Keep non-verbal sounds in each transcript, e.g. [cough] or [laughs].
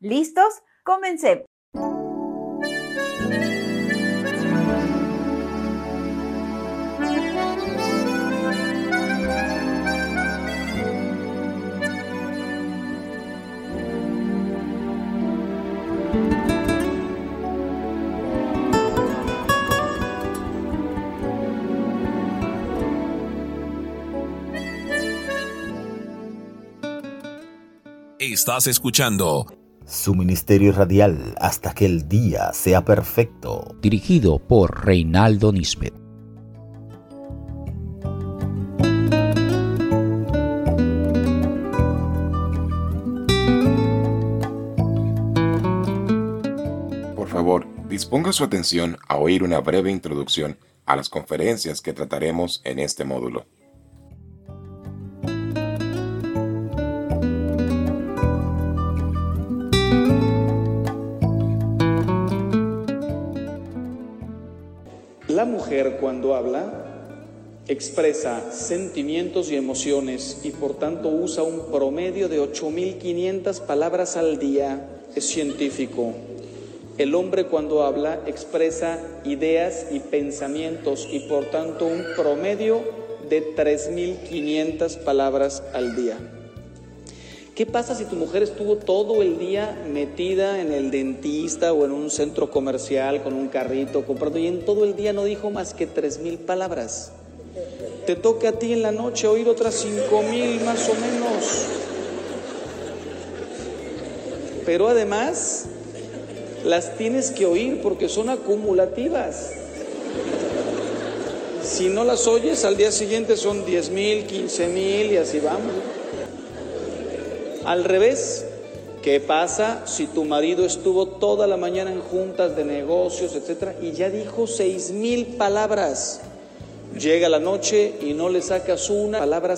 ¿Listos? Comencemos. Estás escuchando su ministerio radial hasta que el día sea perfecto. Dirigido por Reinaldo Nisbet. Por favor, disponga su atención a oír una breve introducción a las conferencias que trataremos en este módulo. Cuando habla expresa sentimientos y emociones y por tanto usa un promedio de 8.500 palabras al día. Es científico. El hombre cuando habla expresa ideas y pensamientos y por tanto un promedio de 3.500 palabras al día. ¿Qué pasa si tu mujer estuvo todo el día metida en el dentista o en un centro comercial con un carrito comprando y en todo el día no dijo más que tres mil palabras? Te toca a ti en la noche oír otras cinco mil más o menos. Pero además las tienes que oír porque son acumulativas. Si no las oyes, al día siguiente son diez mil, quince mil y así vamos. Al revés, ¿qué pasa si tu marido estuvo toda la mañana en juntas de negocios, etcétera, y ya dijo seis mil palabras? Llega la noche y no le sacas una palabra.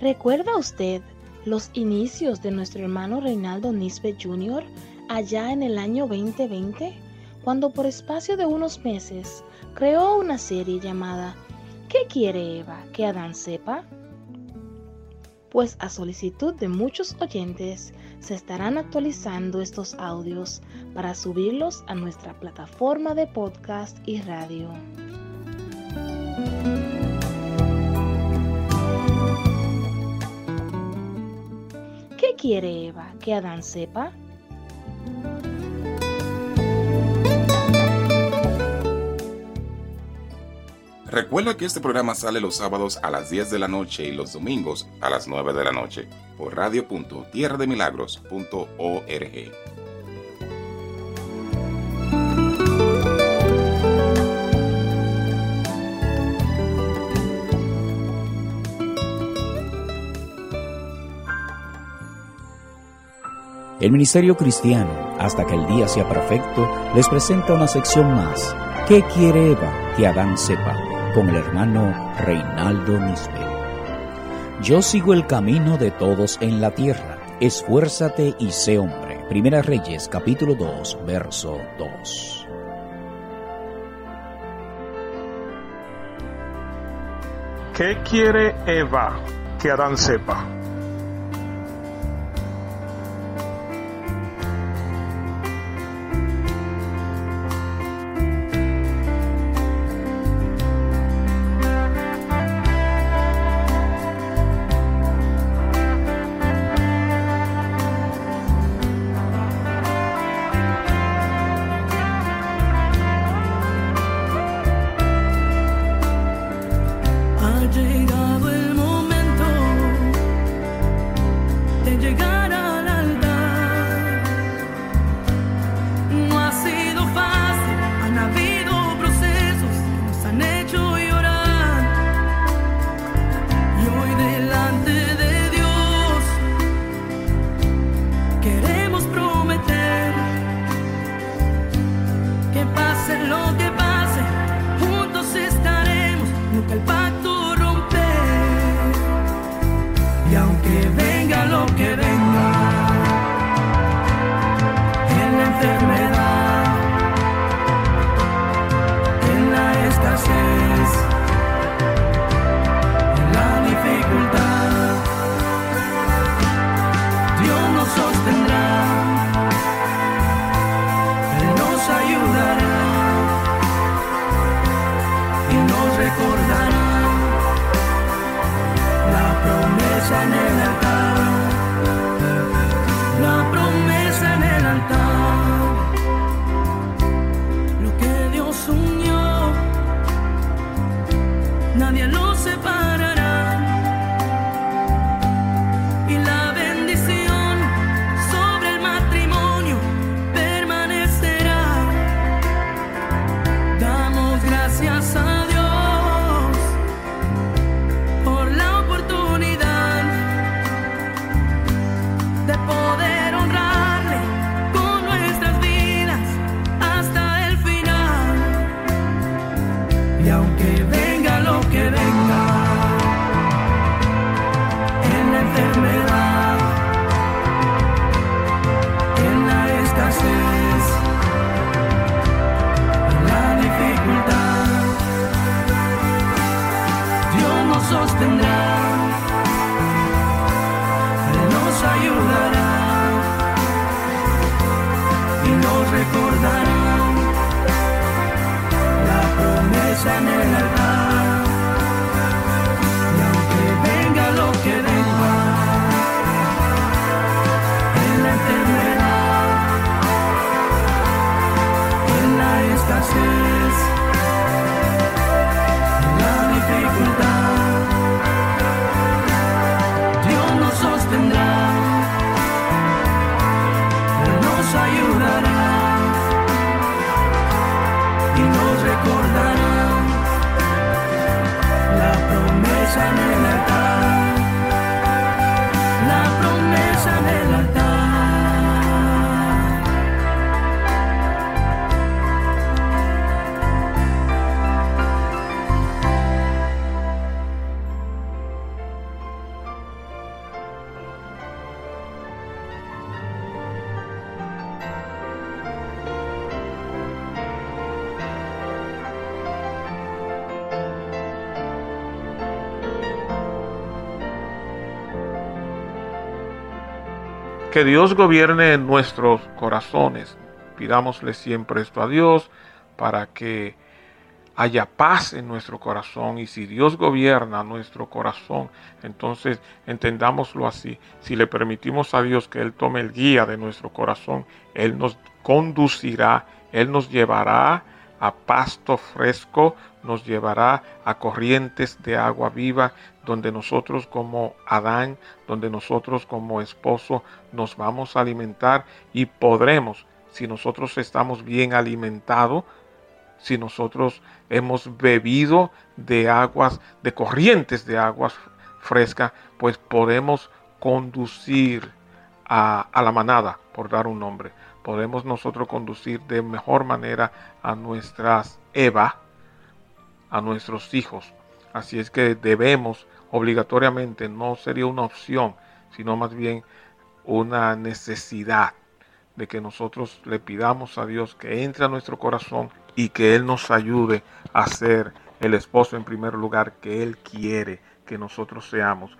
¿Recuerda usted los inicios de nuestro hermano Reinaldo Nisbet Jr. allá en el año 2020, cuando por espacio de unos meses creó una serie llamada ¿Qué quiere Eva que Adán sepa? Pues a solicitud de muchos oyentes se estarán actualizando estos audios para subirlos a nuestra plataforma de podcast y radio. ¿Qué quiere Eva que Adán sepa? Recuerda que este programa sale los sábados a las 10 de la noche y los domingos a las 9 de la noche por radio.tierrademilagros.org. El Ministerio Cristiano, hasta que el día sea perfecto, les presenta una sección más. ¿Qué quiere Eva que Adán sepa? Con el hermano Reinaldo Nisbet. Yo sigo el camino de todos en la tierra. Esfuérzate y sé hombre. Primera Reyes, capítulo 2, verso 2. ¿Qué quiere Eva que Adán sepa? Que Dios gobierne nuestros corazones. Pidámosle siempre esto a Dios para que haya paz en nuestro corazón. Y si Dios gobierna nuestro corazón, entonces entendámoslo así. Si le permitimos a Dios que Él tome el guía de nuestro corazón, Él nos conducirá, Él nos llevará a pasto fresco, nos llevará a corrientes de agua viva, donde nosotros como Adán, donde nosotros como esposo nos vamos a alimentar y podremos, si nosotros estamos bien alimentados, si nosotros hemos bebido de aguas, de corrientes de aguas frescas, pues podemos conducir a, a la manada, por dar un nombre. Podemos nosotros conducir de mejor manera a nuestras Eva, a nuestros hijos. Así es que debemos obligatoriamente, no sería una opción, sino más bien una necesidad de que nosotros le pidamos a Dios que entre a nuestro corazón y que Él nos ayude a ser el esposo en primer lugar que Él quiere que nosotros seamos.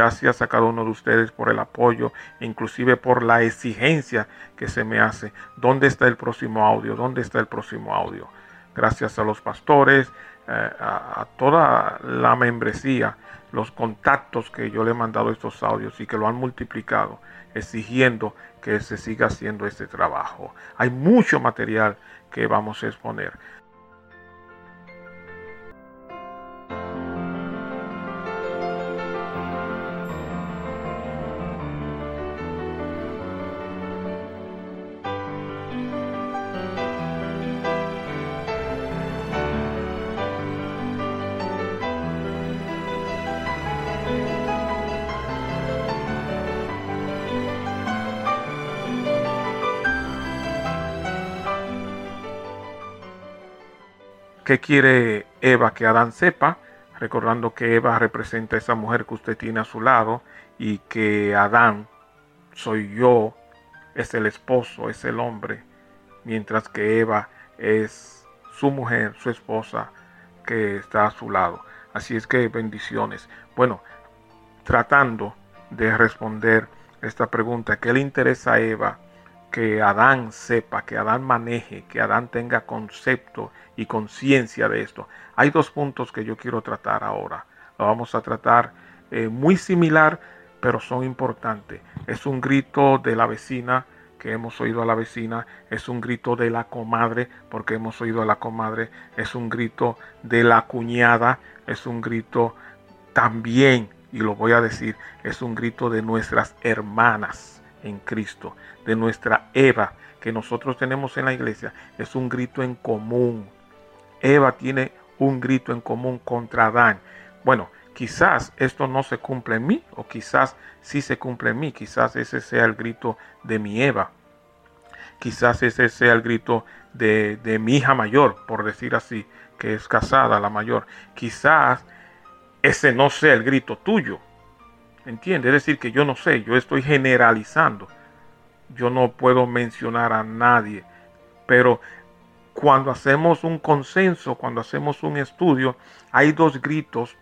Gracias a cada uno de ustedes por el apoyo, inclusive por la exigencia que se me hace. ¿Dónde está el próximo audio? ¿Dónde está el próximo audio? Gracias a los pastores, eh, a, a toda la membresía, los contactos que yo le he mandado estos audios y que lo han multiplicado, exigiendo que se siga haciendo este trabajo. Hay mucho material que vamos a exponer. ¿Qué quiere Eva que Adán sepa? Recordando que Eva representa a esa mujer que usted tiene a su lado y que Adán soy yo, es el esposo, es el hombre, mientras que Eva es su mujer, su esposa que está a su lado. Así es que bendiciones. Bueno, tratando de responder esta pregunta, ¿qué le interesa a Eva? Que Adán sepa, que Adán maneje, que Adán tenga concepto y conciencia de esto. Hay dos puntos que yo quiero tratar ahora. Lo vamos a tratar eh, muy similar, pero son importantes. Es un grito de la vecina que hemos oído a la vecina, es un grito de la comadre, porque hemos oído a la comadre, es un grito de la cuñada, es un grito también, y lo voy a decir, es un grito de nuestras hermanas en Cristo, de nuestra Eva que nosotros tenemos en la iglesia, es un grito en común. Eva tiene un grito en común contra Adán. Bueno, quizás esto no se cumple en mí, o quizás sí se cumple en mí, quizás ese sea el grito de mi Eva. Quizás ese sea el grito de, de mi hija mayor, por decir así, que es casada, la mayor, quizás ese no sea el grito tuyo. ¿Entiendes? Es decir, que yo no sé, yo estoy generalizando. Yo no puedo mencionar a nadie. Pero cuando hacemos un consenso, cuando hacemos un estudio, hay dos gritos,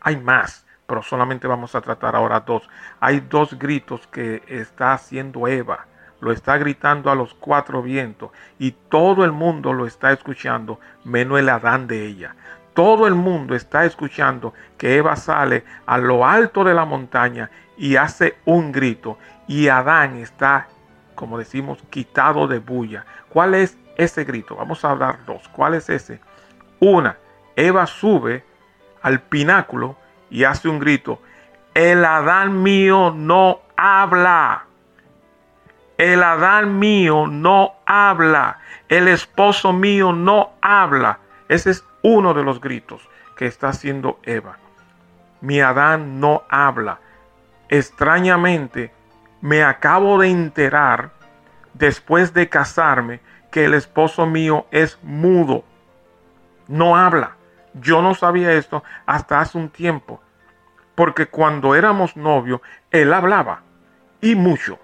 hay más, pero solamente vamos a tratar ahora dos. Hay dos gritos que está haciendo Eva. Lo está gritando a los cuatro vientos y todo el mundo lo está escuchando, menos el Adán de ella. Todo el mundo está escuchando que Eva sale a lo alto de la montaña y hace un grito y Adán está, como decimos, quitado de bulla. ¿Cuál es ese grito? Vamos a hablar dos. ¿Cuál es ese? Una, Eva sube al pináculo y hace un grito. El Adán mío no habla. El Adán mío no habla. El esposo mío no habla. Ese es uno de los gritos que está haciendo Eva. Mi Adán no habla. Extrañamente, me acabo de enterar, después de casarme, que el esposo mío es mudo. No habla. Yo no sabía esto hasta hace un tiempo. Porque cuando éramos novios, él hablaba. Y mucho.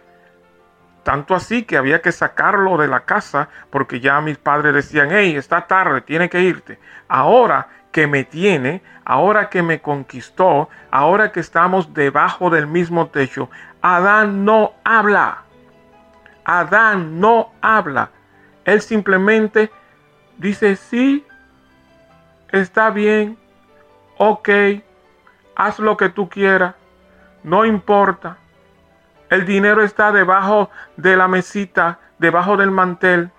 Tanto así que había que sacarlo de la casa porque ya mis padres decían, hey, está tarde, tiene que irte. Ahora que me tiene, ahora que me conquistó, ahora que estamos debajo del mismo techo, Adán no habla. Adán no habla. Él simplemente dice, sí, está bien, ok, haz lo que tú quieras, no importa. El dinero está debajo de la mesita, debajo del mantel.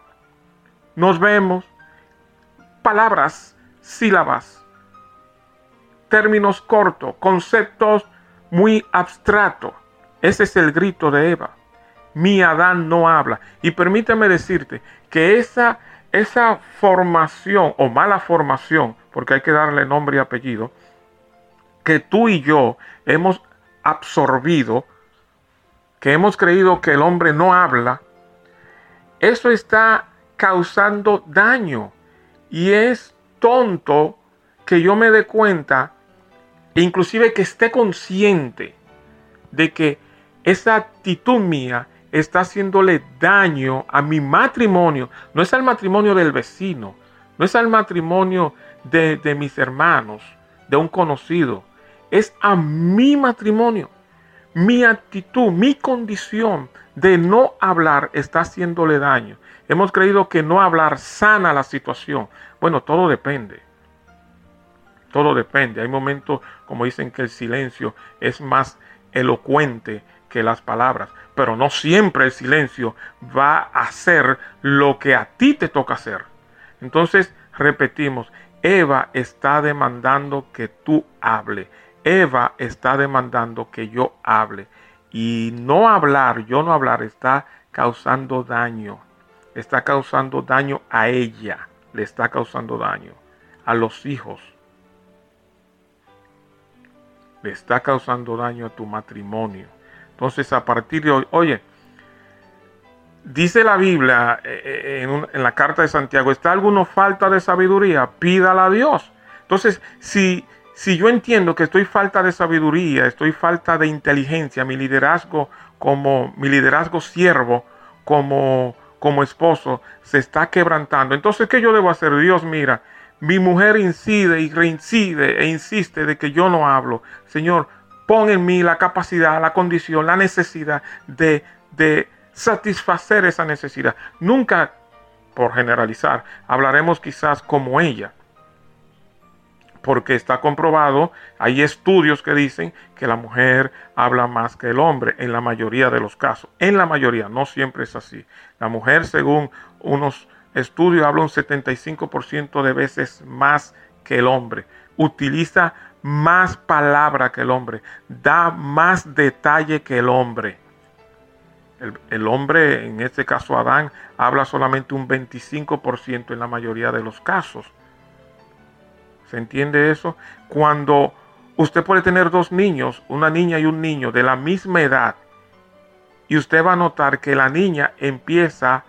Nos vemos. Palabras, sílabas, términos cortos, conceptos muy abstratos. Ese es el grito de Eva. Mi Adán no habla. Y permíteme decirte que esa, esa formación o mala formación, porque hay que darle nombre y apellido, que tú y yo hemos absorbido que hemos creído que el hombre no habla, eso está causando daño. Y es tonto que yo me dé cuenta, inclusive que esté consciente de que esa actitud mía está haciéndole daño a mi matrimonio. No es al matrimonio del vecino, no es al matrimonio de, de mis hermanos, de un conocido. Es a mi matrimonio mi actitud, mi condición de no hablar está haciéndole daño. Hemos creído que no hablar sana la situación. Bueno, todo depende. Todo depende. Hay momentos, como dicen, que el silencio es más elocuente que las palabras. Pero no siempre el silencio va a hacer lo que a ti te toca hacer. Entonces, repetimos, Eva está demandando que tú hables. Eva está demandando que yo hable. Y no hablar, yo no hablar, está causando daño. Está causando daño a ella. Le está causando daño. A los hijos. Le está causando daño a tu matrimonio. Entonces, a partir de hoy, oye, dice la Biblia eh, eh, en, la carta de Santiago, ¿está alguna falta de sabiduría? Pídala a Dios. Entonces, si si yo entiendo que estoy falta de sabiduría, estoy falta de inteligencia, mi liderazgo como mi liderazgo siervo, como como esposo se está quebrantando. Entonces, ¿qué yo debo hacer? Dios, mira, mi mujer incide y reincide e insiste de que yo no hablo. Señor, pon en mí la capacidad, la condición, la necesidad de, de satisfacer esa necesidad. Nunca, por generalizar, hablaremos quizás como ella porque está comprobado, hay estudios que dicen que la mujer habla más que el hombre en la mayoría de los casos. En la mayoría, no siempre es así. La mujer, según unos estudios, habla un 75% de veces más que el hombre. Utiliza más palabra que el hombre. Da más detalle que el hombre. El, el, hombre, en este caso Adán, habla solamente un 25% en la mayoría de los casos. ¿Se entiende eso? Cuando usted puede tener dos niños, una niña y un niño de la misma edad, y usted va a notar que la niña empieza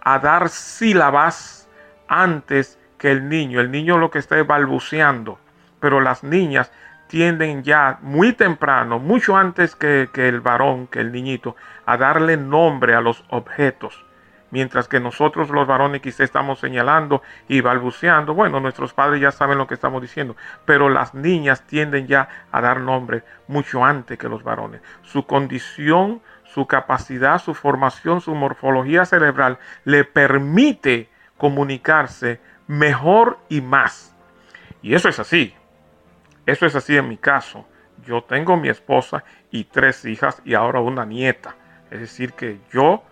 a dar sílabas antes que el niño. El niño lo que está es balbuceando, pero las niñas tienden ya muy temprano, mucho antes que, que el varón, que el niñito, a darle nombre a los objetos mientras que nosotros los varones quizá estamos señalando y balbuceando, bueno, nuestros padres ya saben lo que estamos diciendo, pero las niñas tienden ya a dar nombre mucho antes que los varones. Su condición, su capacidad, su formación, su morfología cerebral le permite comunicarse mejor y más. Y eso es así. Eso es así en mi caso. Yo tengo mi esposa y tres hijas y ahora una nieta. Es decir, que yo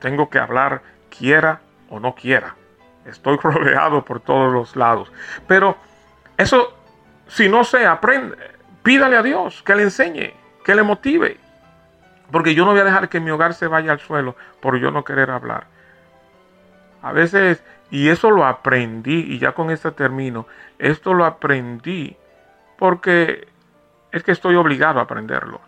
tengo que hablar quiera o no quiera. Estoy [laughs] rodeado por todos los lados. Pero eso, si no se aprende, pídale a Dios que le enseñe, que le motive. Porque yo no voy a dejar que mi hogar se vaya al suelo por yo no querer hablar. A veces, y eso lo aprendí, y ya con esto termino, esto lo aprendí porque es que estoy obligado a aprenderlo.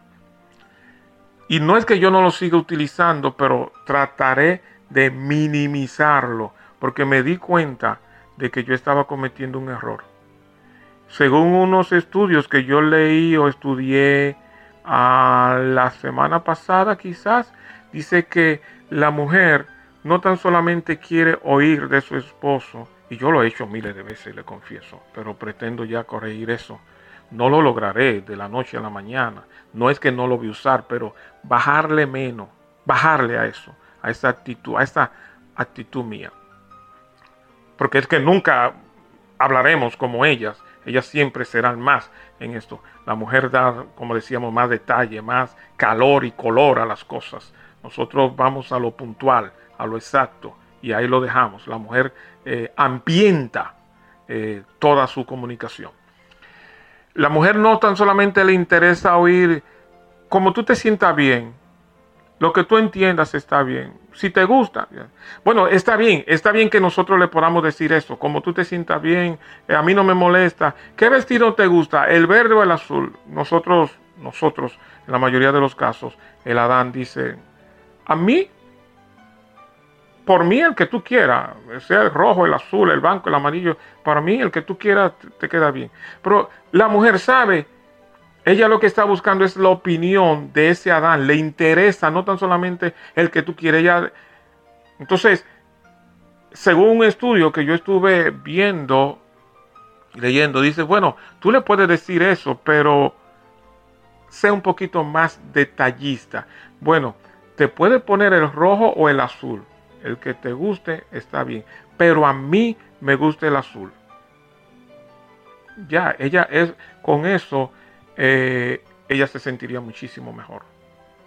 Y no es que yo no lo siga utilizando, pero trataré de minimizarlo, porque me di cuenta de que yo estaba cometiendo un error. Según unos estudios que yo leí o estudié a la semana pasada quizás, dice que la mujer no tan solamente quiere oír de su esposo, y yo lo he hecho miles de veces, le confieso, pero pretendo ya corregir eso. No lo lograré de la noche a la mañana, no es que no lo voy a usar, pero bajarle menos, bajarle a eso, a esa actitud, a esa actitud mía. Porque es que nunca hablaremos como ellas, ellas siempre serán más en esto. La mujer da, como decíamos, más detalle, más calor y color a las cosas. Nosotros vamos a lo puntual, a lo exacto, y ahí lo dejamos. La mujer eh, ambienta eh, toda su comunicación. La mujer no tan solamente le interesa oír como tú te sientas bien, lo que tú entiendas está bien. Si te gusta, bueno, está bien, está bien que nosotros le podamos decir eso, como tú te sientas bien, eh, a mí no me molesta. ¿Qué vestido te gusta? ¿El verde o el azul? Nosotros, nosotros, en la mayoría de los casos, el Adán dice, a mí, por mí el que tú quieras, sea el rojo, el azul, el blanco, el amarillo, para mí el que tú quieras te queda bien. Pero la mujer sabe ella lo que está buscando es la opinión de ese Adán. Le interesa no tan solamente el que tú quieres. Ella... Entonces, según un estudio que yo estuve viendo, leyendo, dice, bueno, tú le puedes decir eso, pero sea un poquito más detallista. Bueno, te puede poner el rojo o el azul. El que te guste está bien. Pero a mí me gusta el azul. Ya, ella es con eso eh, ella se sentiría muchísimo mejor.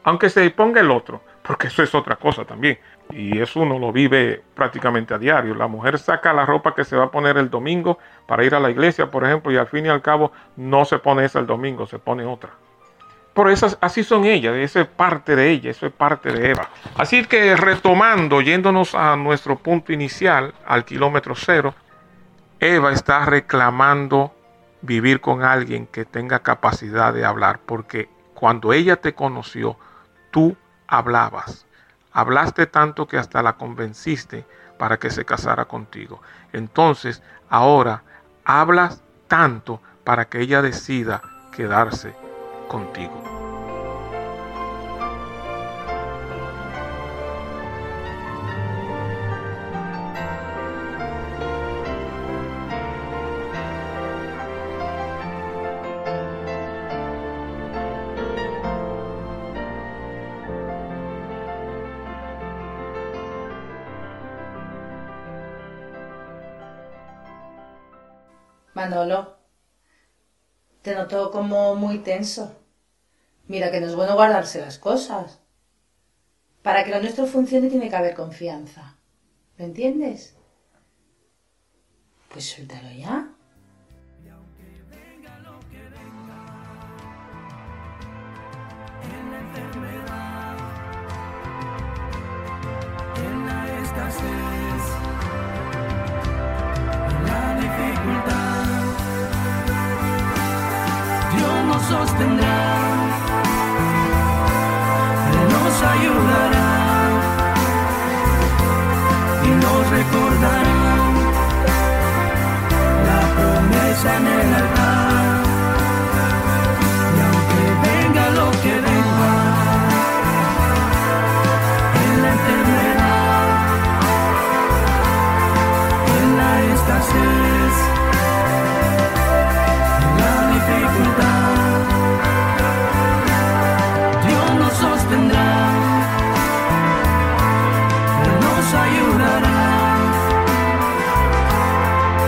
Aunque se ponga el otro, porque eso es otra cosa también. Y eso uno lo vive prácticamente a diario. La mujer saca la ropa que se va a poner el domingo para ir a la iglesia, por ejemplo, y al fin y al cabo no se pone esa el domingo, se pone otra. Por eso así son ellas, eso es parte de ella, eso es parte de Eva. Así que retomando, yéndonos a nuestro punto inicial, al kilómetro cero, Eva está reclamando vivir con alguien que tenga capacidad de hablar, porque cuando ella te conoció, tú hablabas. Hablaste tanto que hasta la convenciste para que se casara contigo. Entonces, ahora hablas tanto para que ella decida quedarse contigo. Noto como muy tenso. Mira que no es bueno guardarse las cosas. Para que lo nuestro funcione tiene que haber confianza. ¿Lo entiendes? Pues suéltalo ya.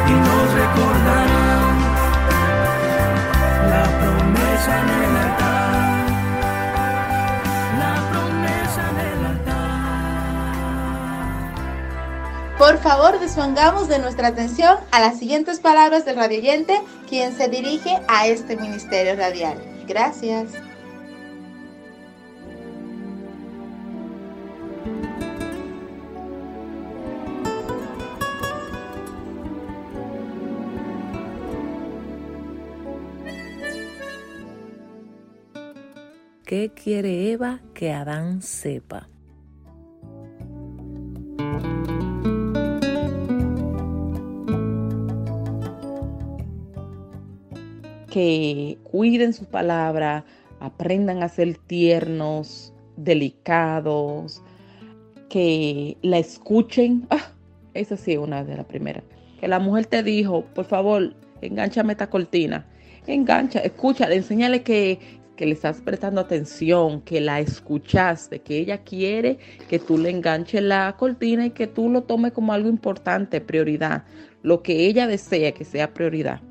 y nos recordarás la promesa altar, la promesa altar. Por favor, dispongamos de nuestra atención a las siguientes palabras del radioyente, quien se dirige a este ministerio radial. Gracias. ¿Qué quiere Eva que Adán sepa? que cuiden sus palabras, aprendan a ser tiernos, delicados, que la escuchen. [laughs] Ah, esa sí es una de las primeras. Que la mujer te dijo, por favor, enganchame esta cortina. Engancha, escucha, enséñale que, que le estás prestando atención, que la escuchaste, que ella quiere que tú le enganches la cortina y que tú lo tomes como algo importante, prioridad. Lo que ella desea que sea prioridad.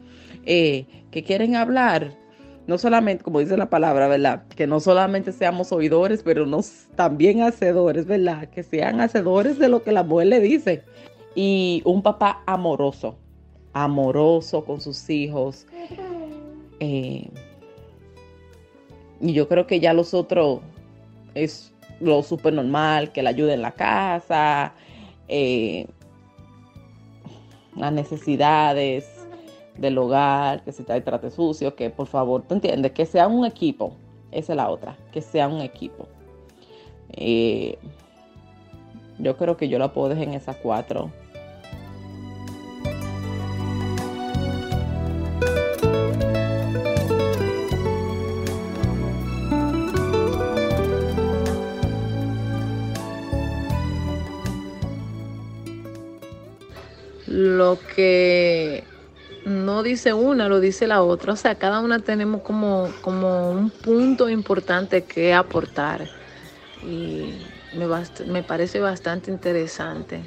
Eh, que quieren hablar, no solamente, como dice la palabra, ¿verdad? Que no solamente seamos oidores, pero nos, también hacedores, ¿verdad? Que sean hacedores de lo que la mujer le dice. Y un papá amoroso, amoroso con sus hijos. Eh, y yo creo que ya los otros es lo súper normal, que le ayude en la casa, eh, las necesidades, del hogar, que si el trate sucio, que por favor, ¿tú entiendes? Que sea un equipo. Esa es la otra, que sea un equipo. Eh, yo creo que yo la puedo dejar en esas cuatro. Lo que no dice una, lo dice la otra. O sea, cada una tenemos como, como un punto importante que aportar. Y me, me parece bastante interesante.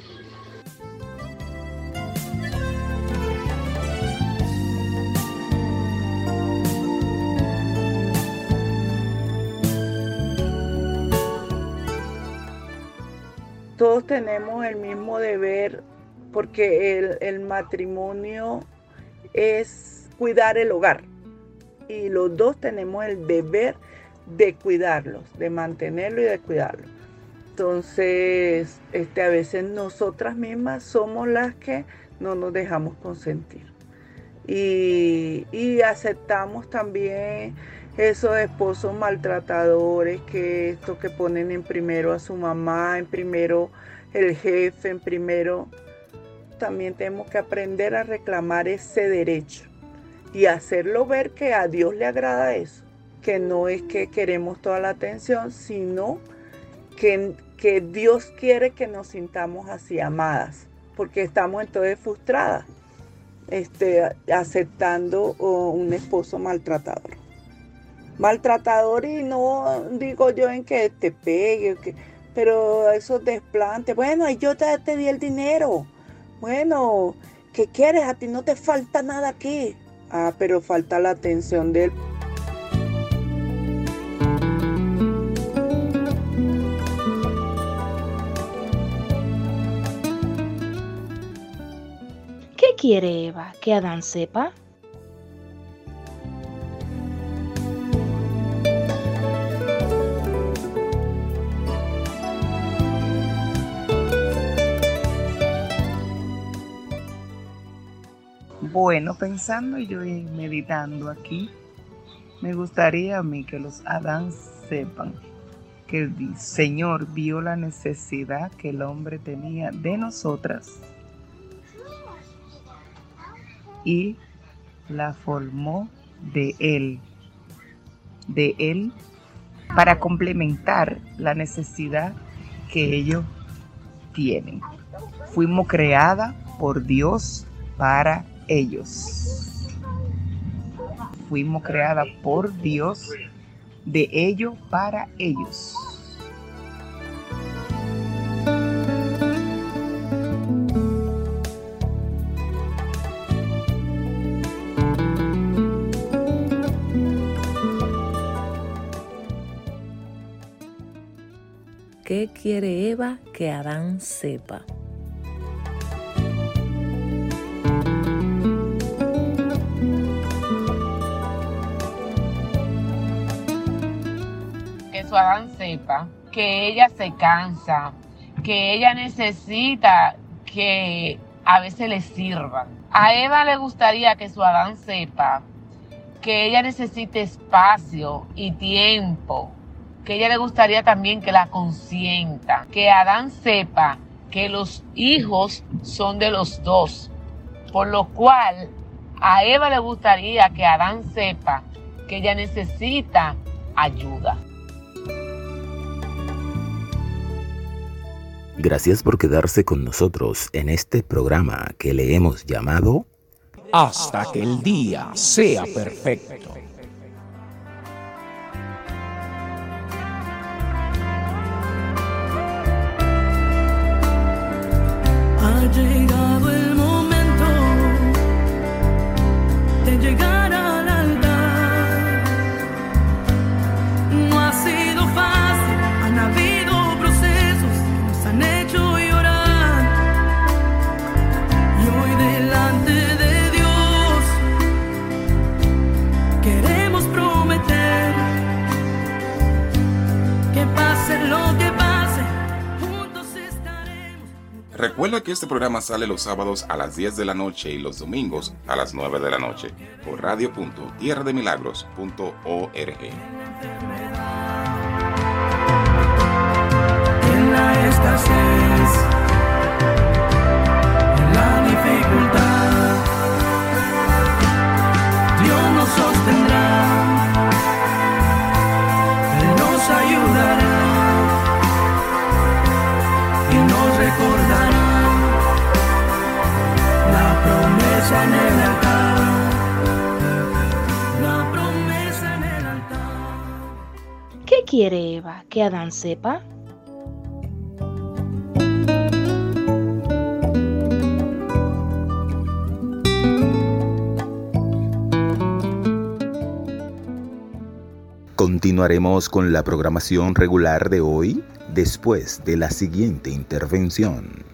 Todos tenemos el mismo deber porque el, matrimonio es cuidar el hogar. Y los dos tenemos el deber de cuidarlos, de mantenerlo y de cuidarlo. Entonces, este, a veces nosotras mismas somos las que no nos dejamos consentir. Y, y aceptamos también esos esposos maltratadores, que esto que ponen en primero a su mamá, en primero el jefe, en primero también tenemos que aprender a reclamar ese derecho y hacerlo ver que a Dios le agrada eso, que no es que queremos toda la atención, sino que, que Dios quiere que nos sintamos así amadas, porque estamos entonces frustradas, este, aceptando un esposo maltratador. Maltratador y no digo yo en que te pegue, que, pero esos desplantes, bueno, yo te, te di el dinero, bueno, ¿qué quieres? A ti no te falta nada aquí. Ah, pero falta la atención de él. ¿Qué quiere Eva? ¿Que Adán sepa? Bueno, pensando yo y meditando aquí, me gustaría a mí que los Adán sepan que el Señor vio la necesidad que el hombre tenía de nosotras y la formó de Él, de Él, para complementar la necesidad que ellos tienen. Fuimos creadas por Dios para ellos. Fuimos creadas por Dios, de ellos para ellos. ¿Qué quiere Eva que Adán sepa? Adán sepa que ella se cansa, que ella necesita que a veces le sirvan. A Eva le gustaría que su Adán sepa que ella necesita espacio y tiempo, que ella le gustaría también que la consienta, que Adán sepa que los hijos son de los dos, por lo cual a Eva le gustaría que Adán sepa que ella necesita ayuda. Gracias por quedarse con nosotros en este programa que le hemos llamado Hasta que el día sea perfecto. Recuerda que este programa sale los sábados a las 10 de la noche y los domingos a las 9 de la noche por radio.tierrademilagros.org. en la escasez, en la dificultad. Dios nos sostendrá, Él nos ayudará y nos recordará ¿Qué quiere Eva? ¿Que Adán sepa? Continuaremos con la programación regular de hoy después de la siguiente intervención.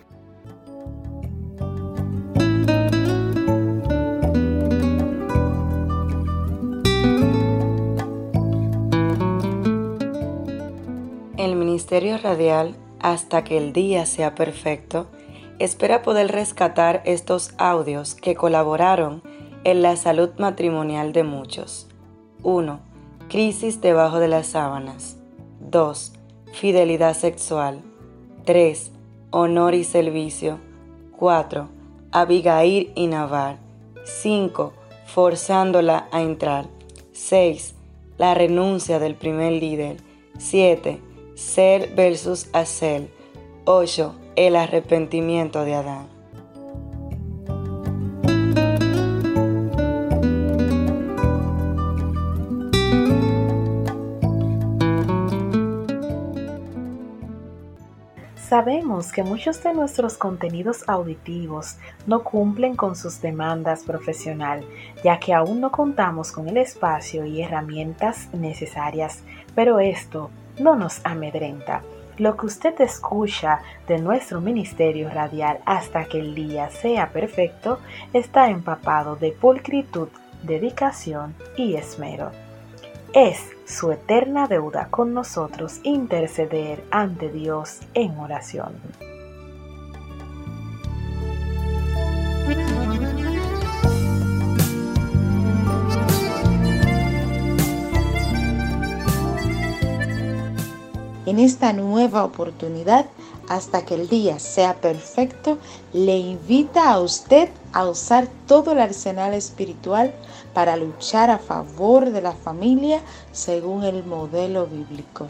El Ministerio Radial, hasta que el día sea perfecto, espera poder rescatar estos audios que colaboraron en la salud matrimonial de muchos. 1. Crisis debajo de las sábanas. 2. Fidelidad sexual. 3. Honor y servicio. 4. Abigail y Navar. 5. Forzándola a entrar. 6. La renuncia del primer líder. 7. Ser versus hacer. 8. El arrepentimiento de Adán. Sabemos que muchos de nuestros contenidos auditivos no cumplen con sus demandas profesional, ya que aún no contamos con el espacio y herramientas necesarias, pero esto no nos amedrenta. Lo que usted escucha de nuestro ministerio radial hasta que el día sea perfecto está empapado de pulcritud, dedicación y esmero. Es su eterna deuda con nosotros interceder ante Dios en oración. En esta nueva oportunidad, hasta que el día sea perfecto, le invita a usted a usar todo el arsenal espiritual para luchar a favor de la familia según el modelo bíblico.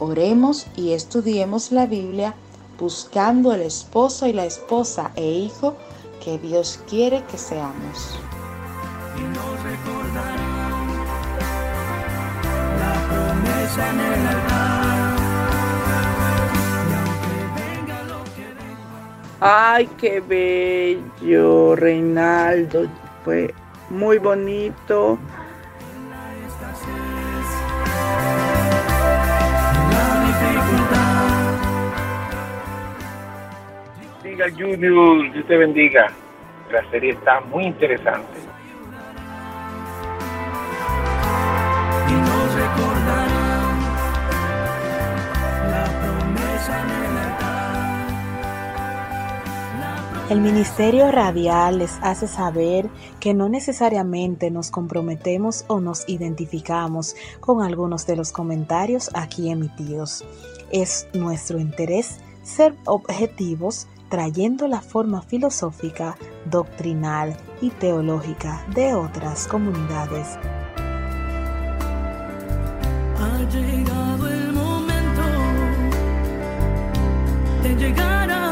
Oremos y estudiemos la Biblia buscando el esposo y la esposa e hijo que Dios quiere que seamos. y en el altar. Ay, qué bello, Reinaldo. Fue muy bonito. Diga Junior, Dios te bendiga. La serie está muy interesante. El Ministerio Radial les hace saber que no necesariamente nos comprometemos o nos identificamos con algunos de los comentarios aquí emitidos. Es nuestro interés ser objetivos trayendo la forma filosófica, doctrinal y teológica de otras comunidades. Ha llegado el momento de llegar al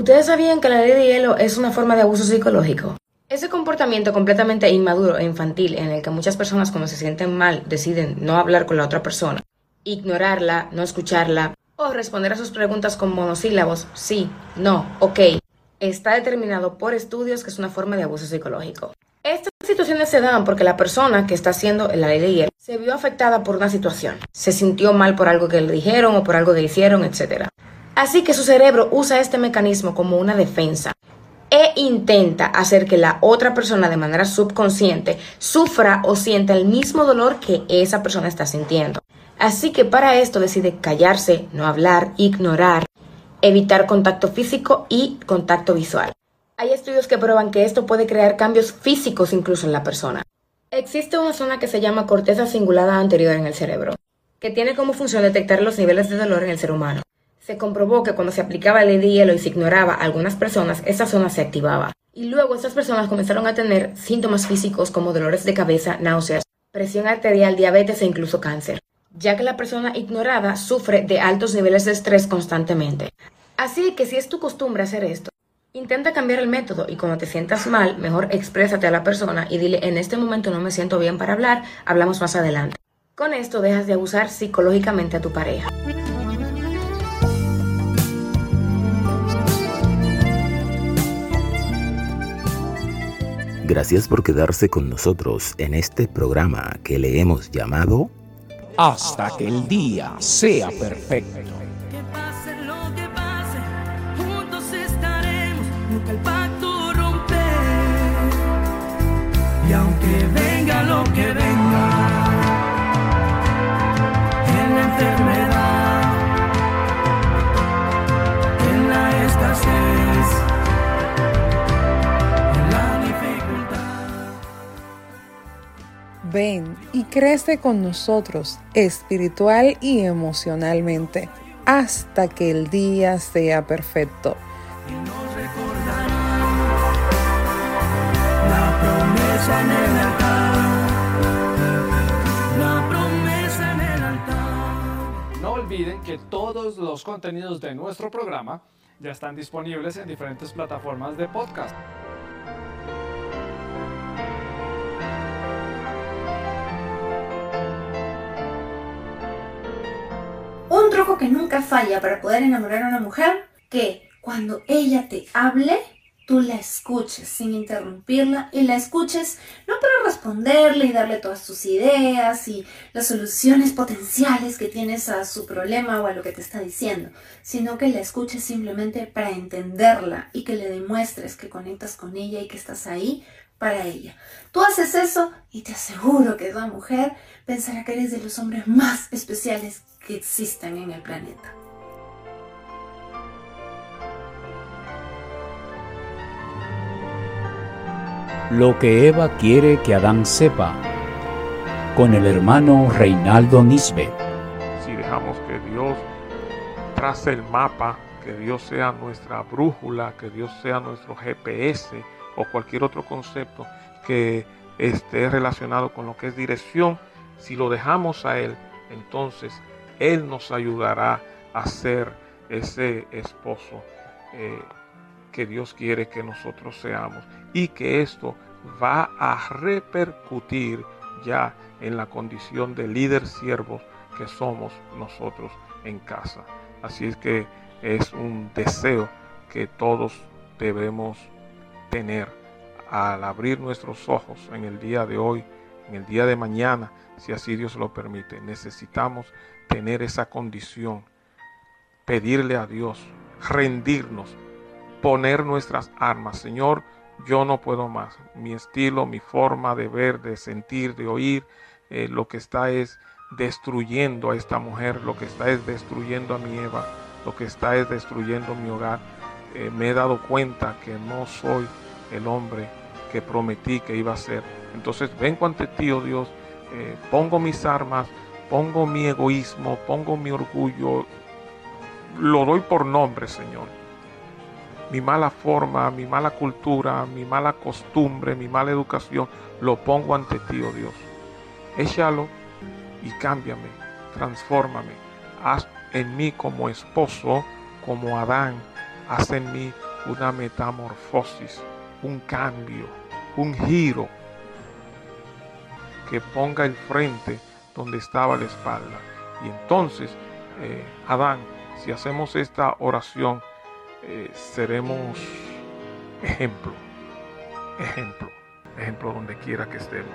¿Ustedes sabían que la ley de hielo es una forma de abuso psicológico? Ese comportamiento completamente inmaduro e infantil en el que muchas personas cuando se sienten mal deciden no hablar con la otra persona, ignorarla, no escucharla o responder a sus preguntas con monosílabos, sí, no, ok, está determinado por estudios que es una forma de abuso psicológico. Estas situaciones se dan porque la persona que está haciendo la ley de hielo se vio afectada por una situación, se sintió mal por algo que le dijeron o por algo que hicieron, etc. Así que su cerebro usa este mecanismo como una defensa e intenta hacer que la otra persona de manera subconsciente sufra o sienta el mismo dolor que esa persona está sintiendo. Así que para esto decide callarse, no hablar, ignorar, evitar contacto físico y contacto visual. Hay estudios que prueban que esto puede crear cambios físicos incluso en la persona. Existe una zona que se llama corteza cingulada anterior en el cerebro, que tiene como función detectar los niveles de dolor en el ser humano. Se comprobó que cuando se aplicaba ley de hielo y se ignoraba a algunas personas, esa zona se activaba. Y luego estas personas comenzaron a tener síntomas físicos como dolores de cabeza, náuseas, presión arterial, diabetes e incluso cáncer, ya que la persona ignorada sufre de altos niveles de estrés constantemente. Así que si es tu costumbre hacer esto, intenta cambiar el método y cuando te sientas mal, mejor exprésate a la persona y dile en este momento no me siento bien para hablar, hablamos más adelante. Con esto dejas de abusar psicológicamente a tu pareja. Gracias por quedarse con nosotros en este programa que le hemos llamado Hasta que el día sea perfecto. Pase lo que pase, juntos estaremos, nunca el pacto romper. Y aunque Ven y crece con nosotros espiritual y emocionalmente hasta que el día sea perfecto. La en el altar, la promesa en el altar. No olviden que todos los contenidos de nuestro programa ya están disponibles en diferentes plataformas de podcast. Que nunca falla para poder enamorar a una mujer, que cuando ella te hable, tú la escuches sin interrumpirla y la escuches no para responderle y darle todas tus ideas y las soluciones potenciales que tienes a su problema o a lo que te está diciendo, sino que la escuches simplemente para entenderla y que le demuestres que conectas con ella y que estás ahí para ella. Tú haces eso y te aseguro que esa mujer pensará que eres de los hombres más especiales que existen en el planeta. Lo que Eva quiere que Adán sepa. Con el hermano Reinaldo Nisbe. Si dejamos que Dios trace el mapa, que Dios sea nuestra brújula, que Dios sea nuestro GPS o cualquier otro concepto que esté relacionado con lo que es dirección, si lo dejamos a Él, entonces Él nos ayudará a ser ese esposo eh, que Dios quiere que nosotros seamos y que esto va a repercutir ya en la condición de líder siervos que somos nosotros en casa. Así es que es un deseo que todos debemos tener al abrir nuestros ojos en el día de hoy, en el día de mañana, si así Dios lo permite. Necesitamos tener esa condición pedirle a Dios, rendirnos, poner nuestras armas. Señor, yo no puedo más. Mi estilo, mi forma de ver, de sentir, de oír, eh, lo que está es destruyendo a esta mujer, lo que está es destruyendo a mi Eva, lo que está es destruyendo mi hogar. Eh, me he dado cuenta que no soy el hombre que prometí que iba a ser. Entonces vengo ante ti, oh Dios, eh, pongo mis armas, pongo mi egoísmo, pongo mi orgullo, lo doy por nombre, Señor. Mi mala forma, mi mala cultura, mi mala costumbre, mi mala educación, lo pongo ante ti, oh Dios. Échalo y cámbiame, transfórmame. Haz en mí como esposo, como Adán, haz en mí una metamorfosis, un cambio, un giro que ponga el frente donde estaba la espalda. Y entonces, eh, Adán, si hacemos esta oración, eh, seremos ejemplo, ejemplo, ejemplo donde quiera que estemos.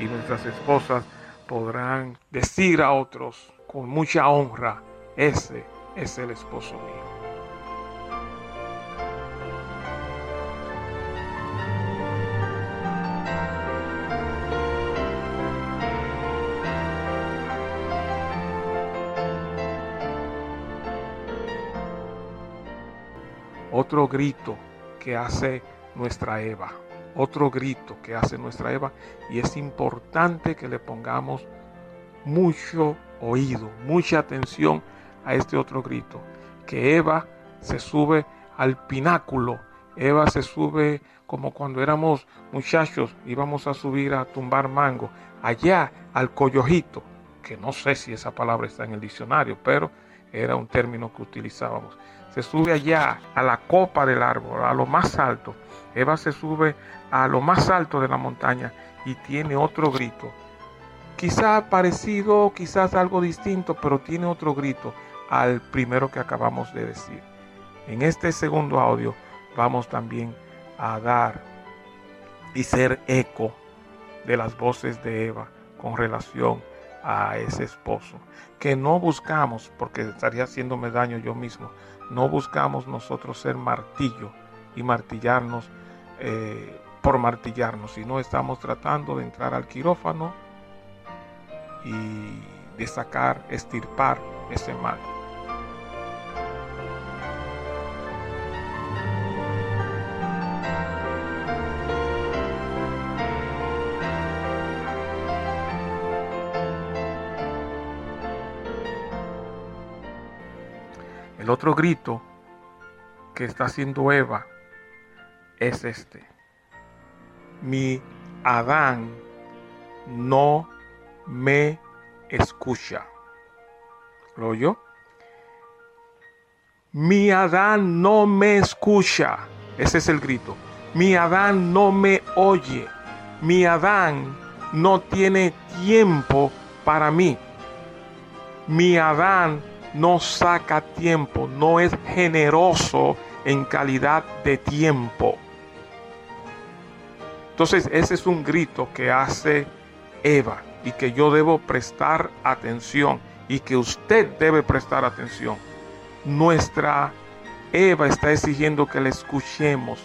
Y nuestras esposas podrán decir a otros con mucha honra, ese es el esposo mío. Otro grito que hace nuestra Eva, otro grito que hace nuestra Eva y es importante que le pongamos mucho oído, mucha atención a este otro grito, que Eva se sube al pináculo, Eva se sube como cuando éramos muchachos, íbamos a subir a tumbar mango, allá al collojito, que no sé si esa palabra está en el diccionario, pero era un término que utilizábamos se sube allá a la copa del árbol, a lo más alto. Eva se sube a lo más alto de la montaña y tiene otro grito. Quizá parecido, quizás algo distinto, pero tiene otro grito al primero que acabamos de decir. En este segundo audio vamos también a dar y ser eco de las voces de Eva con relación a ese esposo, que no buscamos, porque estaría haciéndome daño yo mismo, no buscamos nosotros ser martillo y martillarnos eh, por martillarnos, sino estamos tratando de entrar al quirófano y de sacar, estirpar ese mal. El otro grito que está haciendo Eva es este. Mi Adán no me escucha. ¿Lo oyó? Mi Adán no me escucha. Ese es el grito. Mi Adán no me oye. Mi Adán no tiene tiempo para mí. Mi Adán no saca tiempo, no es generoso en calidad de tiempo. Entonces ese es un grito que hace Eva y que yo debo prestar atención y que usted debe prestar atención. Nuestra Eva está exigiendo que le escuchemos.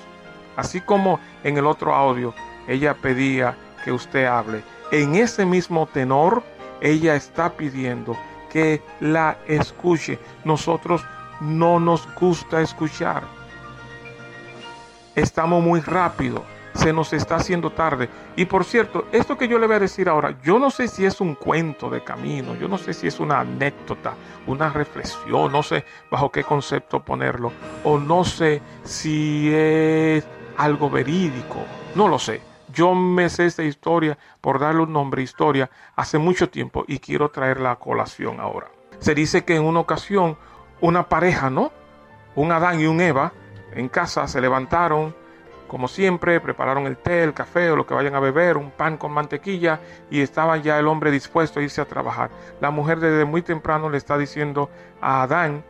Así como en el otro audio ella pedía que usted hable. En ese mismo tenor, ella está pidiendo que la escuche. Nosotros no nos gusta escuchar. Estamos muy rápido. Se nos está haciendo tarde. Y por cierto, esto que yo le voy a decir ahora, yo no sé si es un cuento de camino, yo no sé si es una anécdota, una reflexión, no sé bajo qué concepto ponerlo, o no sé si es algo verídico, no lo sé. Yo me sé esta historia por darle un nombre historia hace mucho tiempo y quiero traerla a colación ahora. Se dice que en una ocasión una pareja, ¿no? Un Adán y un Eva en casa se levantaron, como siempre, prepararon el té, el café o lo que vayan a beber, un pan con mantequilla y estaba ya el hombre dispuesto a irse a trabajar. La mujer desde muy temprano le está diciendo a Adán,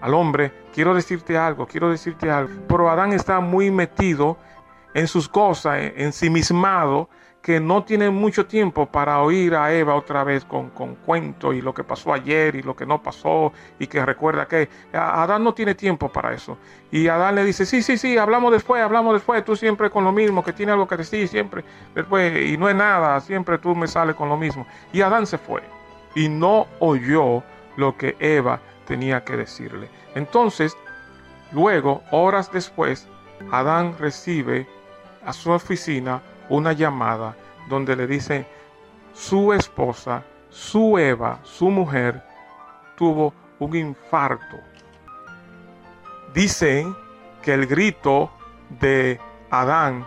al hombre, quiero decirte algo, quiero decirte algo. Pero Adán está muy metido en sus cosas, ensimismado, que no tiene mucho tiempo para oír a Eva otra vez con, con cuentos y lo que pasó ayer y lo que no pasó y que recuerda que Adán no tiene tiempo para eso. Y Adán le dice, sí, sí, sí, hablamos después, hablamos después, tú siempre con lo mismo, que tiene algo que decir siempre después y no es nada, siempre tú me sales con lo mismo. Y Adán se fue y no oyó lo que Eva tenía que decirle. Entonces, luego, horas después, Adán recibe a su oficina una llamada donde le dice su esposa, su Eva, su mujer, tuvo un infarto. Dicen que el grito de Adán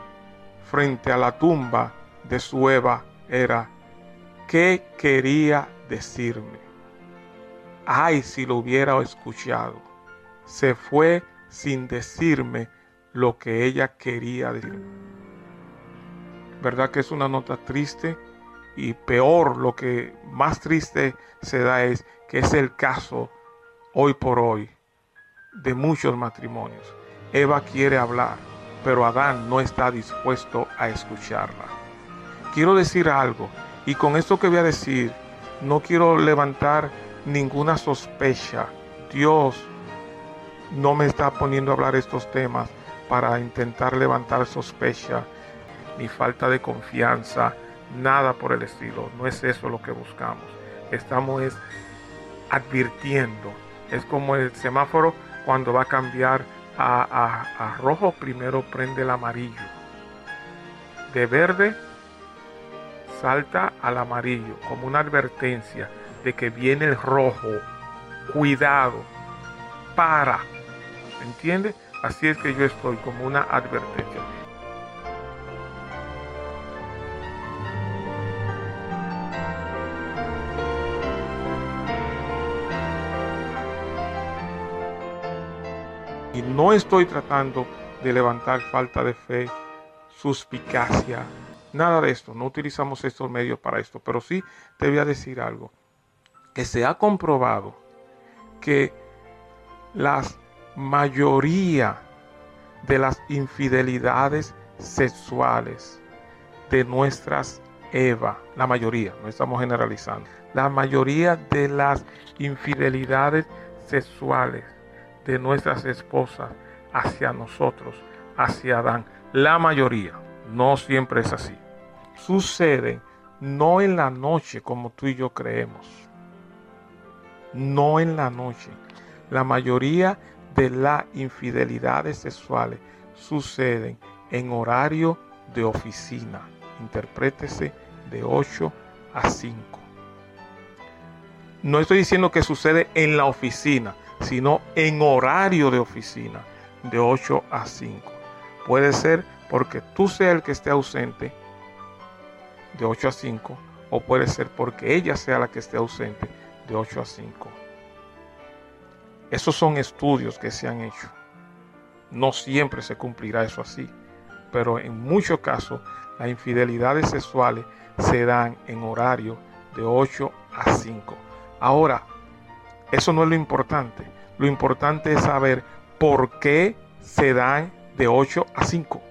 frente a la tumba de su Eva era, ¿qué quería decirme? Ay, si lo hubiera escuchado. Se fue sin decirme lo que ella quería decirme. ¿Verdad? Que es una nota triste y peor, lo que más triste se da es que es el caso hoy por hoy de muchos matrimonios. Eva quiere hablar, pero Adán no está dispuesto a escucharla. Quiero decir algo, y con esto que voy a decir, no quiero levantar ninguna sospecha. Dios no me está poniendo a hablar estos temas para intentar levantar sospecha ni falta de confianza, nada por el estilo. No es eso lo que buscamos. Estamos es advirtiendo. Es como el semáforo cuando va a cambiar a, a rojo, primero prende el amarillo. De verde salta al amarillo como una advertencia de que viene el rojo. Cuidado. Para. ¿Entiende? Así es que yo estoy como una advertencia. No estoy tratando de levantar falta de fe, suspicacia, nada de esto. No utilizamos estos medios para esto. Pero sí te voy a decir algo. Que se ha comprobado que la mayoría de las infidelidades sexuales de nuestras Eva, la mayoría, no estamos generalizando, la mayoría de las infidelidades sexuales de nuestras esposas hacia nosotros, hacia Adán. La mayoría, no siempre es así. Sucede no en la noche como tú y yo creemos. No en la noche. La mayoría de las infidelidades sexuales suceden en horario de oficina. Interprétese de 8 a 5. No estoy diciendo que sucede en la oficina sino en horario de oficina, de 8 a 5. Puede ser porque tú seas el que esté ausente, de 8 a 5, o puede ser porque ella sea la que esté ausente, de 8 a 5. Esos son estudios que se han hecho. No siempre se cumplirá eso así, pero en muchos casos las infidelidades sexuales se dan en horario de 8 a 5. Ahora, eso no es lo importante. Lo importante es saber por qué se dan de 8 a 5.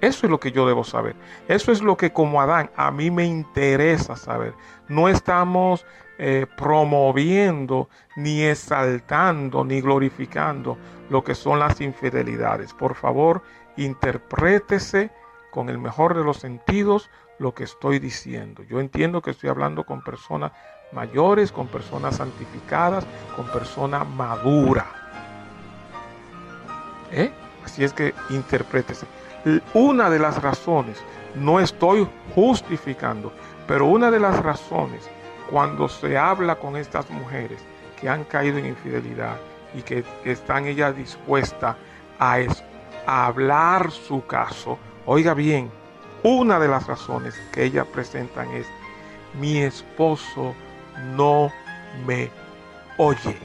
Eso es lo que yo debo saber. Eso es lo que como Adán a mí me interesa saber. No estamos eh, promoviendo, ni exaltando, ni glorificando lo que son las infidelidades. Por favor, interprétese con el mejor de los sentidos lo que estoy diciendo. Yo entiendo que estoy hablando con personas mayores, con personas santificadas, con personas maduras. ¿Eh? Así es que interprétese. Una de las razones, no estoy justificando, pero una de las razones cuando se habla con estas mujeres que han caído en infidelidad y que están ellas dispuestas a, a hablar su caso, oiga bien, una de las razones que ellas presentan es mi esposo no me oye.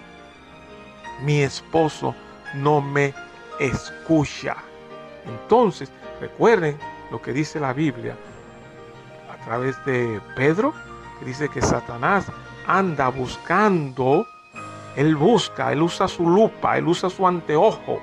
Mi esposo no me escucha. Entonces, recuerden lo que dice la Biblia a través de Pedro, que dice que Satanás anda buscando, él busca, él usa su lupa, él usa su anteojo,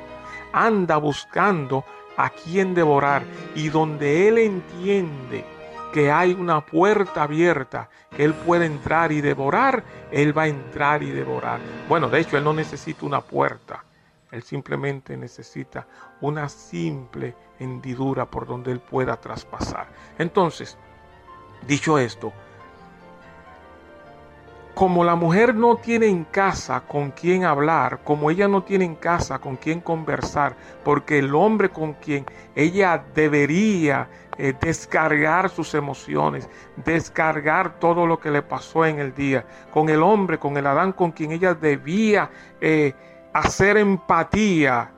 anda buscando a quien devorar y donde él entiende que hay una puerta abierta, que Él puede entrar y devorar, Él va a entrar y devorar. Bueno, de hecho, Él no necesita una puerta. Él simplemente necesita una simple hendidura por donde Él pueda traspasar. Entonces, dicho esto, como la mujer no tiene en casa con quien hablar, como ella no tiene en casa con quien conversar, porque el hombre con quien ella debería eh, descargar sus emociones, descargar todo lo que le pasó en el día, con el hombre, con el Adán con quien ella debía eh, hacer empatía,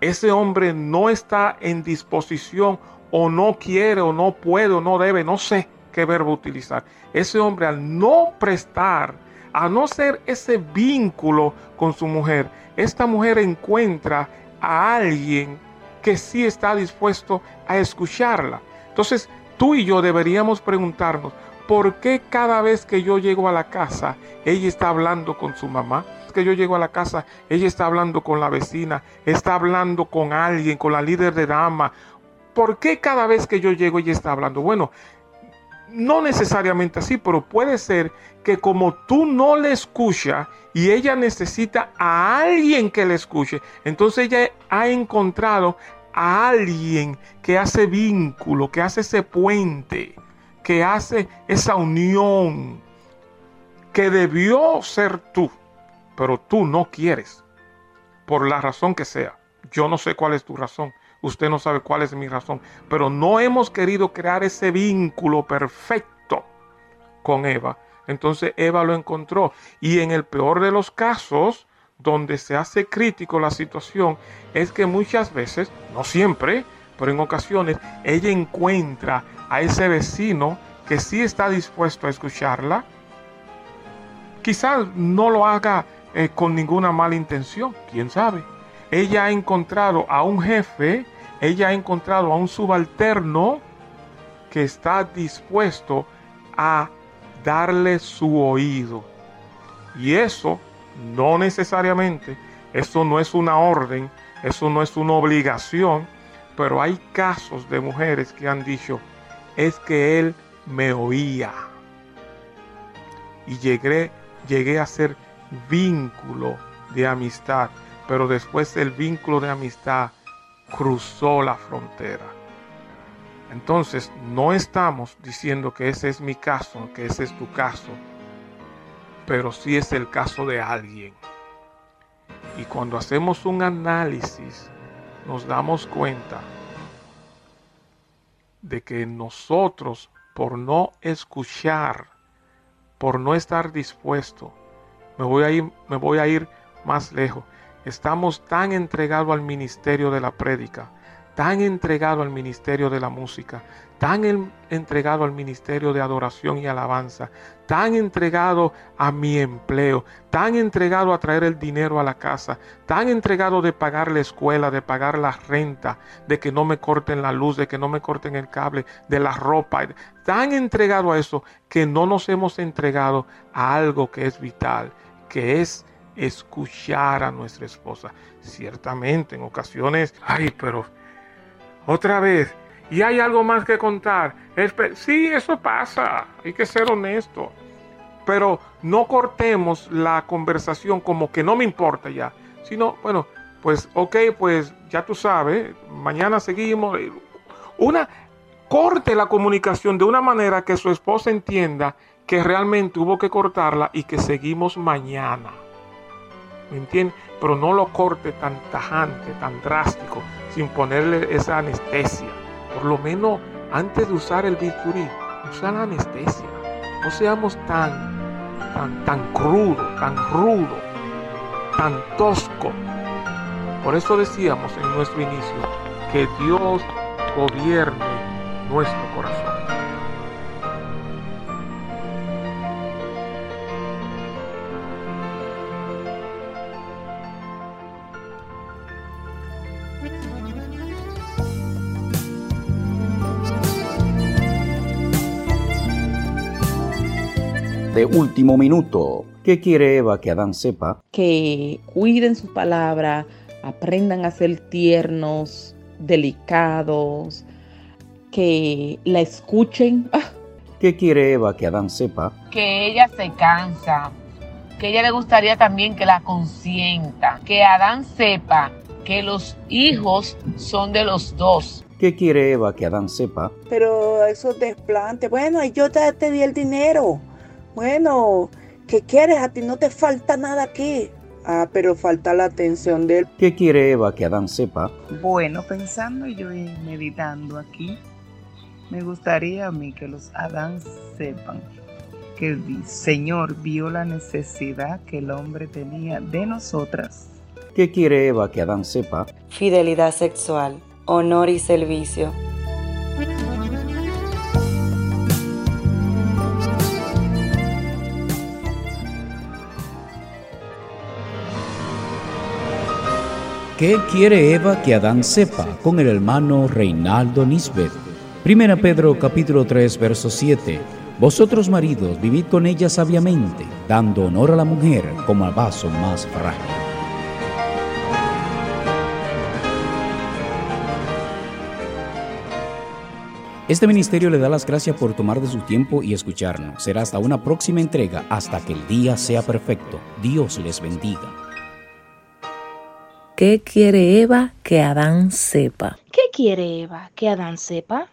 ese hombre no está en disposición o no quiere o no puede o no debe, no sé qué verbo utilizar. Ese hombre al no prestar, a no ser ese vínculo con su mujer, esta mujer encuentra a alguien que sí está dispuesto a escucharla. Entonces, tú y yo deberíamos preguntarnos, ¿por qué cada vez que yo llego a la casa, ella está hablando con su mamá? que yo llego a la casa, ella está hablando con la vecina, está hablando con alguien, con la líder de dama. ¿Por qué cada vez que yo llego ella está hablando? Bueno, no necesariamente así, pero puede ser que como tú no le escuchas y ella necesita a alguien que le escuche, entonces ella ha encontrado a alguien que hace vínculo, que hace ese puente, que hace esa unión, que debió ser tú, pero tú no quieres, por la razón que sea. Yo no sé cuál es tu razón, Usted no sabe cuál es mi razón. Pero no hemos querido crear ese vínculo perfecto con Eva. Entonces Eva lo encontró. Y en el peor de los casos, donde se hace crítico la situación, es que muchas veces, no siempre, pero en ocasiones, ella encuentra a ese vecino que sí está dispuesto a escucharla. Quizás no lo haga eh, con ninguna mala intención, quién sabe ella ha encontrado a un jefe, ella ha encontrado a un subalterno que está dispuesto a darle su oído. Y eso no necesariamente, eso no es una orden, eso no es una obligación, pero hay casos de mujeres que han dicho, es que él me oía. Y llegué, llegué a ser vínculo de amistad pero después el vínculo de amistad cruzó la frontera. Entonces, no estamos diciendo que ese es mi caso, que ese es tu caso, pero sí es el caso de alguien. Y cuando hacemos un análisis, nos damos cuenta de que nosotros, por no escuchar, por no estar dispuesto, me voy a ir, me voy a ir más lejos. Estamos tan entregados al ministerio de la prédica, tan entregados al ministerio de la música, tan entregado al ministerio de adoración y alabanza, tan entregado a mi empleo, tan entregado a traer el dinero a la casa, tan entregado de pagar la escuela, de pagar la renta, de que no me corten la luz, de que no me corten el cable, de la ropa, tan entregado a eso que no nos hemos entregado a algo que es vital, que es escuchar a nuestra esposa. Ciertamente, en ocasiones, ay, pero otra vez, y hay algo más que contar. Sí, eso pasa, hay que ser honesto. Pero no cortemos la conversación como que no me importa ya, sino, bueno, pues ok, pues ya tú sabes, mañana seguimos. Una, corte la comunicación de una manera que su esposa entienda que realmente hubo que cortarla y que seguimos mañana. ¿Me entiendes? Pero no lo corte tan tajante, tan drástico, sin ponerle esa anestesia. Por lo menos antes de usar el bisturí, usa la anestesia. No seamos tan, tan, tan crudo, tan rudo, tan tosco. Por eso decíamos en nuestro inicio que Dios gobierne nuestro corazón. De último minuto. ¿Qué quiere Eva que Adán sepa? Que cuiden su palabra, aprendan a ser tiernos, delicados, que la escuchen. [laughs] Ah, ¿Qué quiere Eva que Adán sepa? Que ella se cansa, que ella le gustaría también que la consienta, que Adán sepa que los hijos son de los dos. ¿Qué quiere Eva que Adán sepa? Pero esos desplantes, bueno, yo te, te di el dinero. Bueno, ¿qué quieres? A ti no te falta nada aquí. Ah, pero falta la atención de él. ¿Qué quiere Eva que Adán sepa? Bueno, pensando yo y meditando aquí, me gustaría a mí que los Adán sepan que el Señor vio la necesidad que el hombre tenía de nosotras. ¿Qué quiere Eva que Adán sepa? Fidelidad sexual, honor y servicio. ¿Qué quiere Eva que Adán sepa? Con el hermano Reinaldo Nisbet. Primera Pedro capítulo 3 verso 7. Vosotros maridos vivid con ella sabiamente, dando honor a la mujer como al vaso más frágil. Este ministerio le da las gracias por tomar de su tiempo y escucharnos. Será hasta una próxima entrega, hasta que el día sea perfecto. Dios les bendiga. ¿Qué quiere Eva que Adán sepa? ¿Qué quiere Eva? ¿Que Adán sepa?